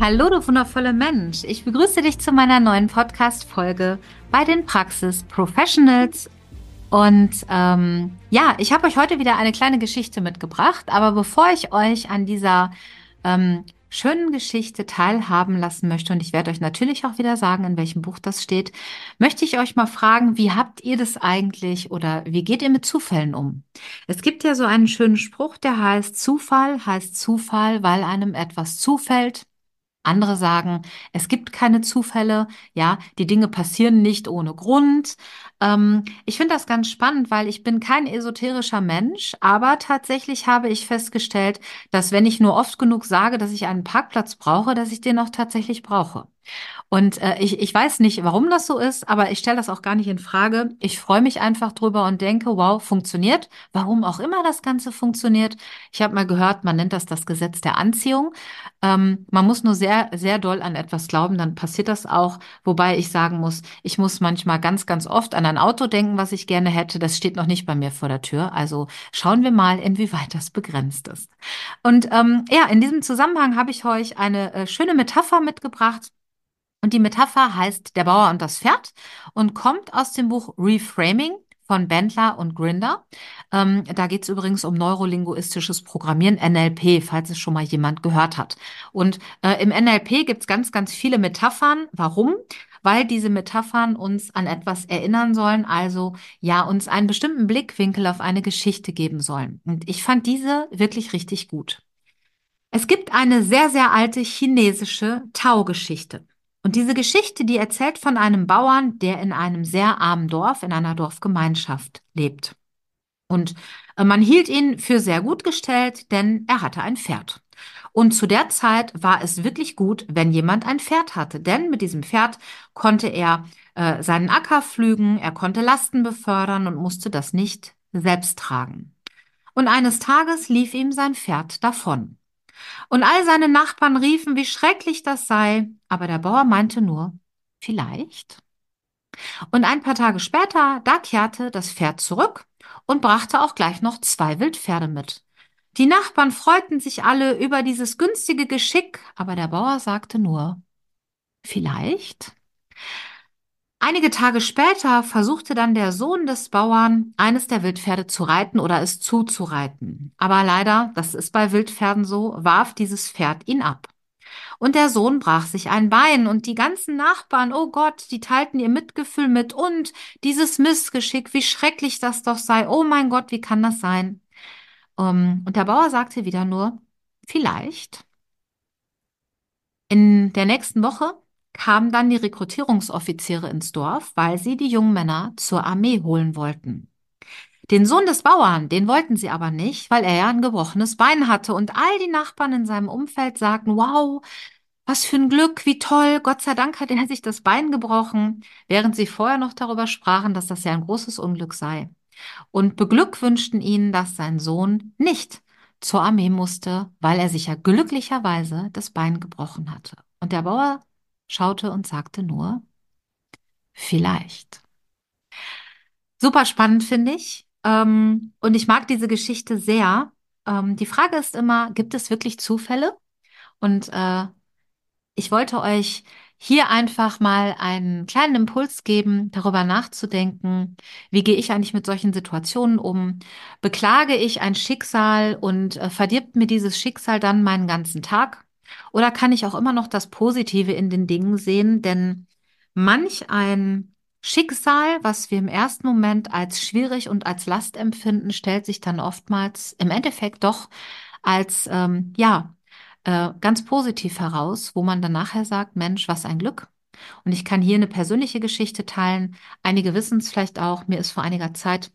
Hallo, du wundervolle Mensch. Ich begrüße dich zu meiner neuen Podcast-Folge bei den Praxis Professionals und ähm, ja, ich habe euch heute wieder eine kleine Geschichte mitgebracht, aber bevor ich euch an dieser ähm, schönen Geschichte teilhaben lassen möchte, und ich werde euch natürlich auch wieder sagen, in welchem Buch das steht, möchte ich euch mal fragen, wie habt ihr das eigentlich oder wie geht ihr mit Zufällen um? Es gibt ja so einen schönen Spruch, der heißt, Zufall heißt Zufall, weil einem etwas zufällt. Andere sagen, es gibt keine Zufälle, ja, die Dinge passieren nicht ohne Grund. Ähm, ich finde das ganz spannend, weil ich bin kein esoterischer Mensch, aber tatsächlich habe ich festgestellt, dass wenn ich nur oft genug sage, dass ich einen Parkplatz brauche, dass ich den auch tatsächlich brauche. Und äh, ich, ich weiß nicht, warum das so ist, aber ich stelle das auch gar nicht in Frage. Ich freue mich einfach drüber und denke, wow, funktioniert. Warum auch immer das Ganze funktioniert. Ich habe mal gehört, man nennt das das Gesetz der Anziehung. Ähm, man muss nur sehr, sehr doll an etwas glauben, dann passiert das auch. Wobei ich sagen muss, ich muss manchmal ganz, ganz oft an ein Auto denken, was ich gerne hätte. Das steht noch nicht bei mir vor der Tür. Also schauen wir mal, inwieweit das begrenzt ist. Und ähm, ja, in diesem Zusammenhang habe ich euch eine äh, schöne Metapher mitgebracht und die Metapher heißt Der Bauer und das Pferd und kommt aus dem Buch Reframing von Bendler und Grinder. Ähm, da geht es übrigens um neurolinguistisches Programmieren, NLP, falls es schon mal jemand gehört hat. Und äh, im NLP gibt es ganz, ganz viele Metaphern. Warum? Weil diese Metaphern uns an etwas erinnern sollen, also ja, uns einen bestimmten Blickwinkel auf eine Geschichte geben sollen. Und ich fand diese wirklich richtig gut. Es gibt eine sehr, sehr alte chinesische Tau-Geschichte. Und diese Geschichte, die erzählt von einem Bauern, der in einem sehr armen Dorf, in einer Dorfgemeinschaft lebt. Und äh, man hielt ihn für sehr gut gestellt, denn er hatte ein Pferd. Und zu der Zeit war es wirklich gut, wenn jemand ein Pferd hatte, denn mit diesem Pferd konnte er äh, seinen Acker pflügen, er konnte Lasten befördern und musste das nicht selbst tragen. Und eines Tages lief ihm sein Pferd davon. Und all seine Nachbarn riefen, wie schrecklich das sei, aber der Bauer meinte nur, vielleicht. Und ein paar Tage später, da kehrte das Pferd zurück und brachte auch gleich noch zwei Wildpferde mit. Die Nachbarn freuten sich alle über dieses günstige Geschick, aber der Bauer sagte nur, vielleicht. Einige Tage später versuchte dann der Sohn des Bauern, eines der Wildpferde zu reiten oder es zuzureiten. Aber leider, das ist bei Wildpferden so, warf dieses Pferd ihn ab. Und der Sohn brach sich ein Bein und die ganzen Nachbarn, oh Gott, die teilten ihr Mitgefühl mit und dieses Missgeschick, wie schrecklich das doch sei, oh mein Gott, wie kann das sein? Ähm, und der Bauer sagte wieder nur, vielleicht. In der nächsten Woche kamen dann die Rekrutierungsoffiziere ins Dorf, weil sie die jungen Männer zur Armee holen wollten. Den Sohn des Bauern, den wollten sie aber nicht, weil er ja ein gebrochenes Bein hatte und all die Nachbarn in seinem Umfeld sagten, wow, was für ein Glück, wie toll, Gott sei Dank hat er sich das Bein gebrochen, während sie vorher noch darüber sprachen, dass das ja ein großes Unglück sei. Und beglückwünschten ihn, dass sein Sohn nicht zur Armee musste, weil er sich ja glücklicherweise das Bein gebrochen hatte. Und der Bauer schaute und sagte nur, vielleicht. Super spannend finde ich. Ähm, und ich mag diese Geschichte sehr. Ähm, die Frage ist immer, gibt es wirklich Zufälle? Und äh, ich wollte euch hier einfach mal einen kleinen Impuls geben, darüber nachzudenken, wie gehe ich eigentlich mit solchen Situationen um? Beklage ich ein Schicksal und äh, verdirbt mir dieses Schicksal dann meinen ganzen Tag? Oder kann ich auch immer noch das Positive in den Dingen sehen? Denn manch ein Schicksal, was wir im ersten Moment als schwierig und als Last empfinden, stellt sich dann oftmals im Endeffekt doch als, ähm, ja, äh, ganz positiv heraus, wo man dann nachher sagt, Mensch, was ein Glück. Und ich kann hier eine persönliche Geschichte teilen. Einige wissen es vielleicht auch. Mir ist vor einiger Zeit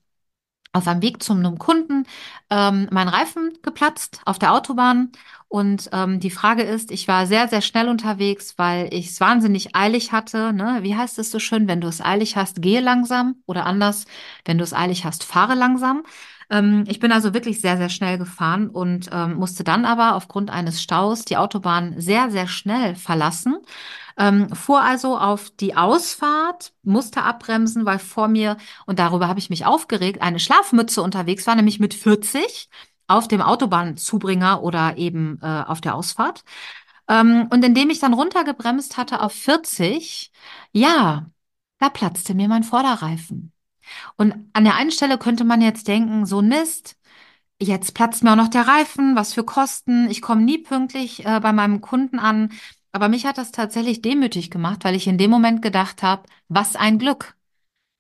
auf einem Weg zu einem Kunden ähm, mein Reifen geplatzt auf der Autobahn. Und ähm, die Frage ist, ich war sehr, sehr schnell unterwegs, weil ich es wahnsinnig eilig hatte. Ne? Wie heißt es so schön, wenn du es eilig hast, gehe langsam oder anders, wenn du es eilig hast, fahre langsam. Ähm, ich bin also wirklich sehr, sehr schnell gefahren und ähm, musste dann aber aufgrund eines Staus die Autobahn sehr, sehr schnell verlassen. Ähm, fuhr also auf die Ausfahrt, musste abbremsen, weil vor mir, und darüber habe ich mich aufgeregt, eine Schlafmütze unterwegs war, nämlich mit 40 auf dem Autobahnzubringer oder eben äh, auf der Ausfahrt. Ähm, und indem ich dann runtergebremst hatte auf 40, ja, da platzte mir mein Vorderreifen. Und an der einen Stelle könnte man jetzt denken, so Mist, jetzt platzt mir auch noch der Reifen, was für Kosten, ich komme nie pünktlich äh, bei meinem Kunden an. Aber mich hat das tatsächlich demütig gemacht, weil ich in dem Moment gedacht habe, was ein Glück,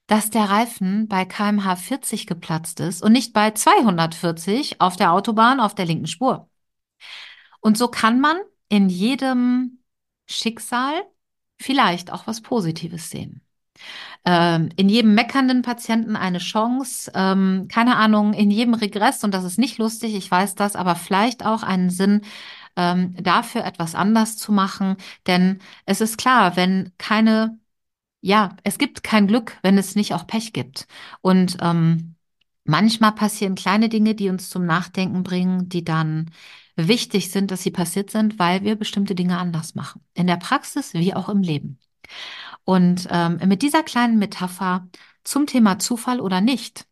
dass der Reifen bei kmh 40 geplatzt ist und nicht bei 240 auf der Autobahn auf der linken Spur. Und so kann man in jedem Schicksal vielleicht auch was Positives sehen ähm, in jedem meckernden Patienten eine Chance, ähm, keine Ahnung, in jedem Regress, und das ist nicht lustig, ich weiß das, aber vielleicht auch einen Sinn, ähm, dafür etwas anders zu machen. Denn es ist klar, wenn keine, ja, es gibt kein Glück, wenn es nicht auch Pech gibt. Und ähm, manchmal passieren kleine Dinge, die uns zum Nachdenken bringen, die dann wichtig sind, dass sie passiert sind, weil wir bestimmte Dinge anders machen. In der Praxis wie auch im Leben. Und ähm, mit dieser kleinen Metapher zum Thema Zufall oder nicht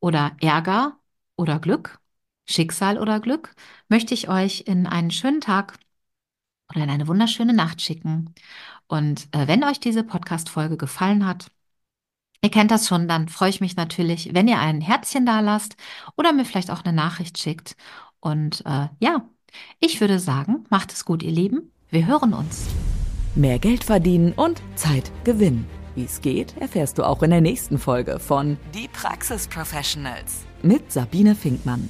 oder Ärger oder Glück, Schicksal oder Glück, möchte ich euch in einen schönen Tag oder in eine wunderschöne Nacht schicken. Und äh, wenn euch diese Podcast-Folge gefallen hat, ihr kennt das schon, dann freue ich mich natürlich, wenn ihr ein Herzchen da lasst oder mir vielleicht auch eine Nachricht schickt. Und äh, ja, ich würde sagen, macht es gut, ihr Lieben. Wir hören uns mehr Geld verdienen und Zeit gewinnen. Wie es geht, erfährst du auch in der nächsten Folge von Die Praxis Professionals mit Sabine Finkmann.